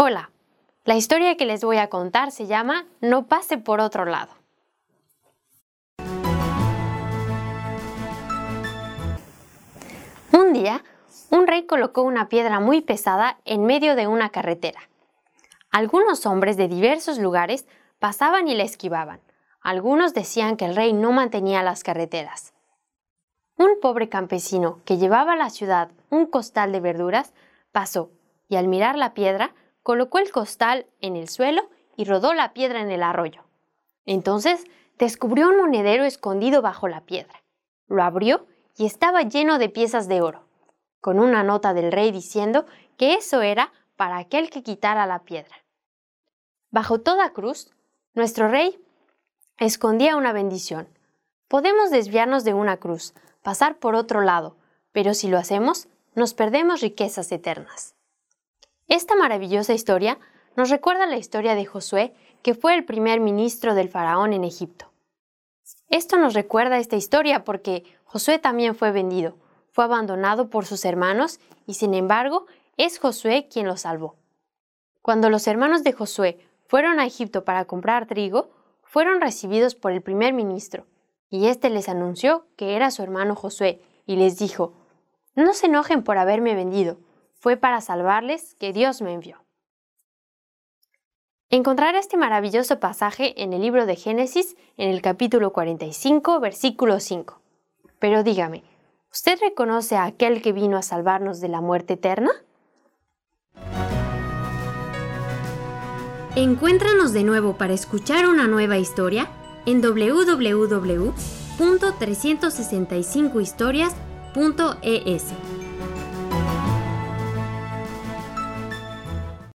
Hola, la historia que les voy a contar se llama No pase por otro lado. Un día, un rey colocó una piedra muy pesada en medio de una carretera. Algunos hombres de diversos lugares pasaban y la esquivaban. Algunos decían que el rey no mantenía las carreteras. Un pobre campesino que llevaba a la ciudad un costal de verduras pasó y al mirar la piedra colocó el costal en el suelo y rodó la piedra en el arroyo. Entonces descubrió un monedero escondido bajo la piedra. Lo abrió y estaba lleno de piezas de oro, con una nota del rey diciendo que eso era para aquel que quitara la piedra. Bajo toda cruz, nuestro rey escondía una bendición. Podemos desviarnos de una cruz, pasar por otro lado, pero si lo hacemos, nos perdemos riquezas eternas. Esta maravillosa historia nos recuerda la historia de Josué, que fue el primer ministro del faraón en Egipto. Esto nos recuerda esta historia porque Josué también fue vendido, fue abandonado por sus hermanos y sin embargo es Josué quien lo salvó. Cuando los hermanos de Josué fueron a Egipto para comprar trigo, fueron recibidos por el primer ministro, y éste les anunció que era su hermano Josué, y les dijo, No se enojen por haberme vendido, fue para salvarles que Dios me envió. Encontrar este maravilloso pasaje en el libro de Génesis, en el capítulo 45, versículo 5. Pero dígame, ¿usted reconoce a aquel que vino a salvarnos de la muerte eterna? Encuéntranos de nuevo para escuchar una nueva historia en www.365historias.es.